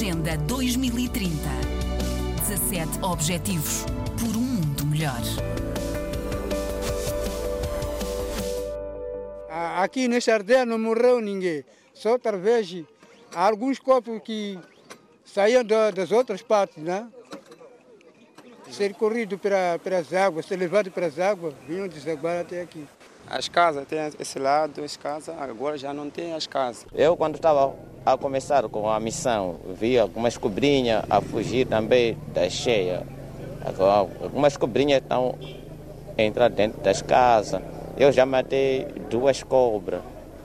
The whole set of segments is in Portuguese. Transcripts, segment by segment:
Agenda 2030. 17 Objetivos por um mundo melhor. Aqui nesta aldeia não morreu ninguém. Só talvez alguns corpos que saíam das outras partes, né? Ser corrido para, pelas águas, ser levado para as águas, vinham desaguar até aqui. As casas, tem esse lado, as casas, agora já não tem as casas. Eu, quando estava a começar com a missão, vi algumas cobrinhas a fugir também da cheia. Algumas cobrinhas estão a entrar dentro das casas. Eu já matei duas cobras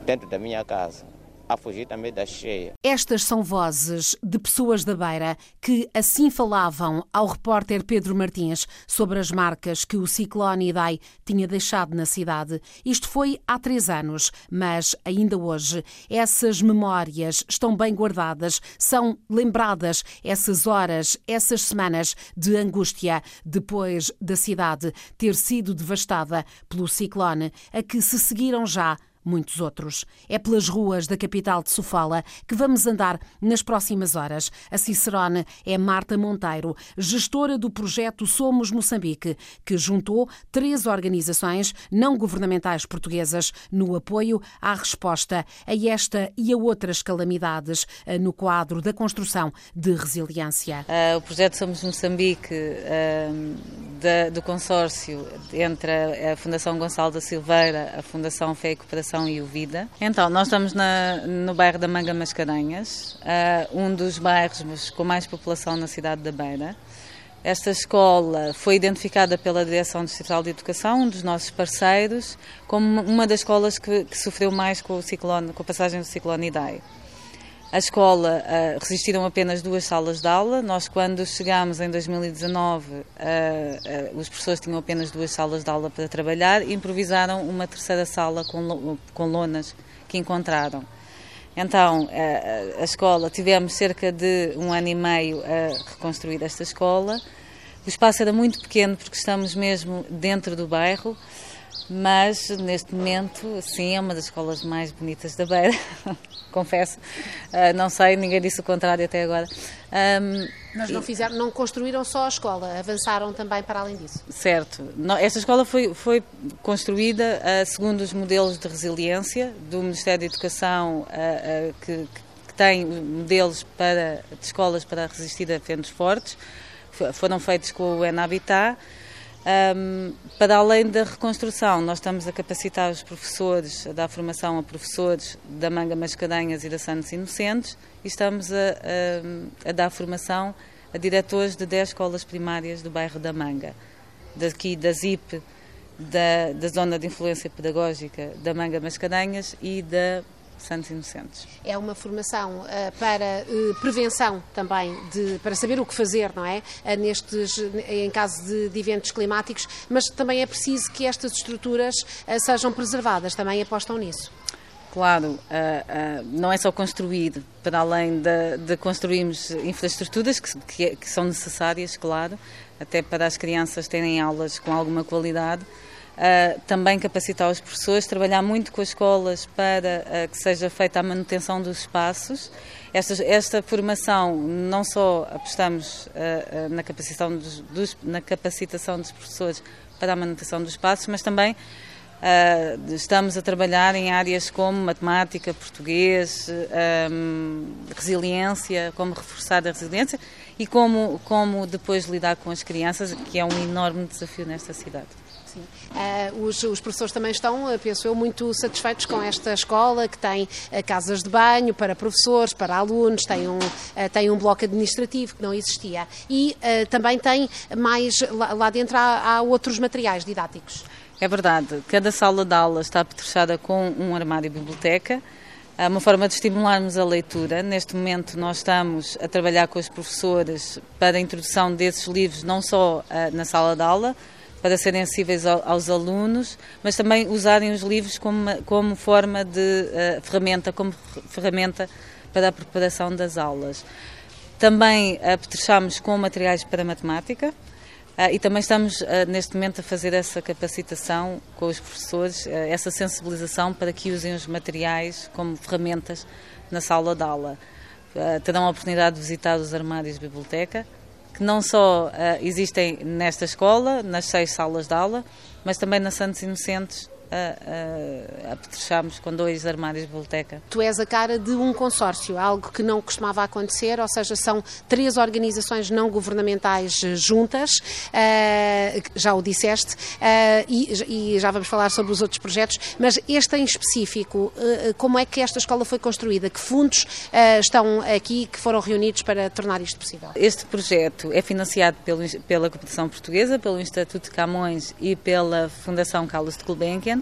dentro da minha casa a fugir também da cheia. Estas são vozes de pessoas da Beira que assim falavam ao repórter Pedro Martins sobre as marcas que o ciclone Idai tinha deixado na cidade. Isto foi há três anos, mas ainda hoje essas memórias estão bem guardadas, são lembradas essas horas, essas semanas de angústia depois da cidade ter sido devastada pelo ciclone, a que se seguiram já muitos outros. É pelas ruas da capital de Sofala que vamos andar nas próximas horas. A Cicerone é Marta Monteiro, gestora do projeto Somos Moçambique, que juntou três organizações não governamentais portuguesas no apoio à resposta a esta e a outras calamidades eh, no quadro da construção de resiliência. Uh, o projeto Somos Moçambique, da, do consórcio entre a Fundação Gonçalo da Silveira, a Fundação Fé e Cooperação e o Vida. Então, nós estamos na, no bairro da Manga Mascarenhas, uh, um dos bairros com mais população na cidade da Beira. Esta escola foi identificada pela Direção Distrital de Educação, um dos nossos parceiros, como uma das escolas que, que sofreu mais com, o ciclone, com a passagem do ciclone Idai. A escola uh, resistiram apenas duas salas de aula. Nós, quando chegámos em 2019, uh, uh, os professores tinham apenas duas salas de aula para trabalhar e improvisaram uma terceira sala com, com lonas que encontraram. Então, a escola, tivemos cerca de um ano e meio a reconstruir esta escola. O espaço era muito pequeno porque estamos mesmo dentro do bairro mas neste momento, sim, é uma das escolas mais bonitas da Beira, confesso. Uh, não sei, ninguém disse o contrário até agora. Um, mas não, fizeram, não construíram só a escola, avançaram também para além disso. Certo. Esta escola foi, foi construída uh, segundo os modelos de resiliência do Ministério da Educação, uh, que, que, tem modelos para, de escolas para resistir a ventos fortes. Foram feitos com o Enabitat. Um, para além da reconstrução, nós estamos a capacitar os professores, a dar formação a professores da Manga Mascarenhas e da Santos Inocentes e estamos a, a, a, dar formação a diretores de 10 escolas primárias do bairro da Manga, daqui da ZIP, da, da Zona de Influência Pedagógica da Manga Mascarenhas e da Santos Inocentes. É uma formação uh, para uh, prevenção também, de, para saber o que fazer, não é? Uh, nestes, em caso de, de, eventos climáticos, mas também é preciso que estas estruturas sejam preservadas, também apostam nisso. Claro, não é só construir, para além de, de construirmos infraestruturas que, que, que são necessárias, claro, até para as crianças terem aulas com alguma qualidade, Também capacitar os professores, trabalhar muito com as escolas para uh, que seja feita a manutenção dos espaços. Esta, esta formação, não só apostamos uh, na, capacitação dos, dos, na capacitação dos professores para a manutenção dos espaços, mas também estamos a trabalhar em áreas como matemática, português, um, resiliência, como reforçar a resiliência e como, como depois lidar com as crianças, que é um enorme desafio nesta cidade. Sim. Uh, os, os, professores também estão, eh, penso eu, muito satisfeitos com esta escola, que tem uh, casas de banho para professores, para alunos, tem um, uh, tem um bloco administrativo que não existia. E também tem mais, lá, lá dentro há, há outros materiais didáticos. É verdade, cada sala de aula está apetrechada com um armário biblioteca, é uma forma de estimularmos a leitura. Neste momento, nós estamos a trabalhar com os professores para a introdução desses livros, não só na sala de aula, para serem acessíveis aos alunos, mas também usarem os livros como, como forma de uh, ferramenta, como ferramenta para a preparação das aulas. Também apetrechamos com materiais para matemática, Uh, e também estamos uh, neste momento a fazer essa capacitação com os professores, essa sensibilização para que usem os materiais como ferramentas na sala de aula. terão a oportunidade de visitar os armários de biblioteca, que não só existem nesta escola, nas seis salas de aula, mas também na Santos Inocentes, a, a, apetrechamos com dois armários de biblioteca. Tu és a cara de um consórcio, algo que não costumava acontecer, ou seja, são três organizações não governamentais juntas, uh, já o disseste, uh, e, e, já vamos falar sobre os outros projetos, mas este em específico, uh, como é que esta escola foi construída? Que fundos estão aqui que foram reunidos para tornar isto possível? Este projeto é financiado pelo, pela Cooperação Portuguesa, pelo Instituto de Camões e pela Fundação Carlos de Gulbenkian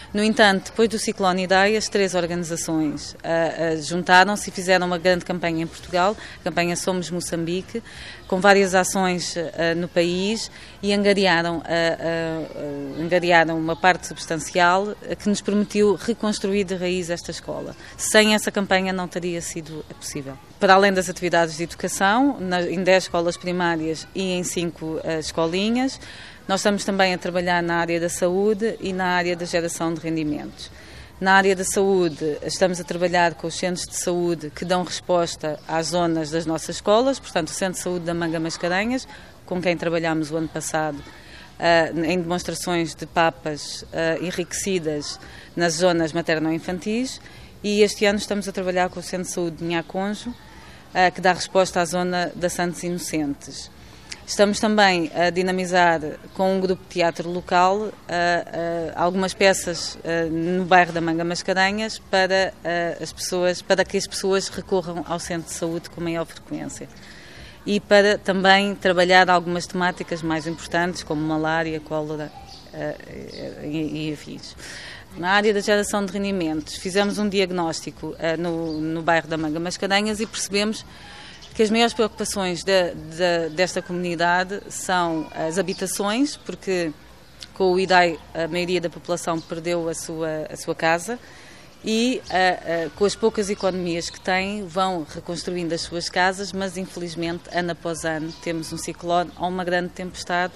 no entanto, depois do ciclone Idai, as três organizações uh, uh, juntaram-se e fizeram uma grande campanha em Portugal, a campanha Somos Moçambique, com várias ações uh, no país e angariaram, angariaram uma parte substancial que nos permitiu reconstruir de raiz esta escola. Sem essa campanha não teria sido possível. Para além das atividades de educação, em 10 escolas primárias e em 5 escolinhas, nós estamos também a trabalhar na área da saúde e na área da geração de rendimentos. Na área da saúde, estamos a trabalhar com os centros de saúde que dão resposta às zonas das nossas escolas, portanto, o Centro de Saúde da Manga Mascarenhas, com quem trabalhámos o ano passado uh, em demonstrações de papas uh, enriquecidas nas zonas materno-infantis, e este ano estamos a trabalhar com o Centro de Saúde de Minhaconjo, uh, que dá resposta à zona da Santos Inocentes. Estamos também a dinamizar com um grupo de teatro local algumas peças no bairro da Manga Mascarenhas para as pessoas, para que as pessoas recorram ao centro de saúde com maior frequência. E para também trabalhar algumas temáticas mais importantes, como malária, cólera e, e afins. Na área da geração de rendimentos, fizemos um diagnóstico no, no bairro da Manga Mascarenhas e percebemos que as maiores preocupações de, de, desta comunidade são as habitações, porque com o IDAI a maioria da população perdeu a sua, a sua casa e com as poucas economias que têm vão reconstruindo as suas casas, mas infelizmente ano após ano temos um ciclone ou uma grande tempestade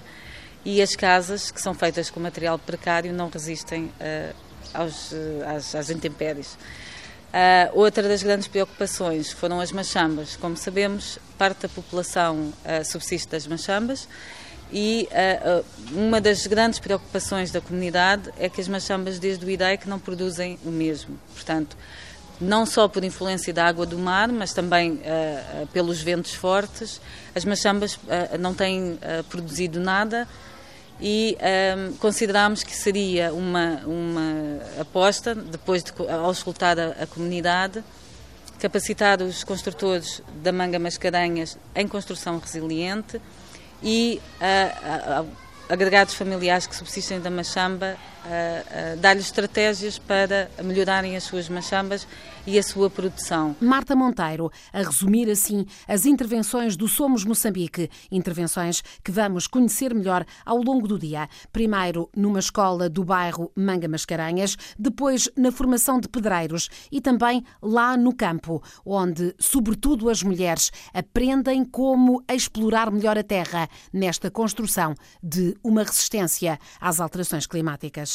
e as casas que são feitas com material precário não resistem uh, aos, às, às intempéries. Uh, outra das grandes preocupações foram as machambas. Como sabemos, parte da população uh, subsiste das machambas e uh, uma das grandes preocupações da comunidade é que as machambas desde o IDAIC não produzem o mesmo. Portanto, não só por influência da água do mar, mas também pelos ventos fortes, as machambas não têm produzido nada e um, considerámos que seria uma, uma aposta, depois de ao escutar a, a comunidade, capacitar os construtores da Manga Mascarenhas em construção resiliente e uh, agregados familiares que subsistem da machamba, uh, dar-lhes estratégias para melhorarem as suas machambas e a sua produção. Marta Monteiro, a resumir assim as intervenções do Somos Moçambique, intervenções que vamos conhecer melhor ao longo do dia. Primeiro numa escola do bairro Manga Mascarenhas, depois na formação de pedreiros e também lá no campo, onde, sobretudo, as mulheres aprendem como explorar melhor a terra nesta construção de uma resistência às alterações climáticas.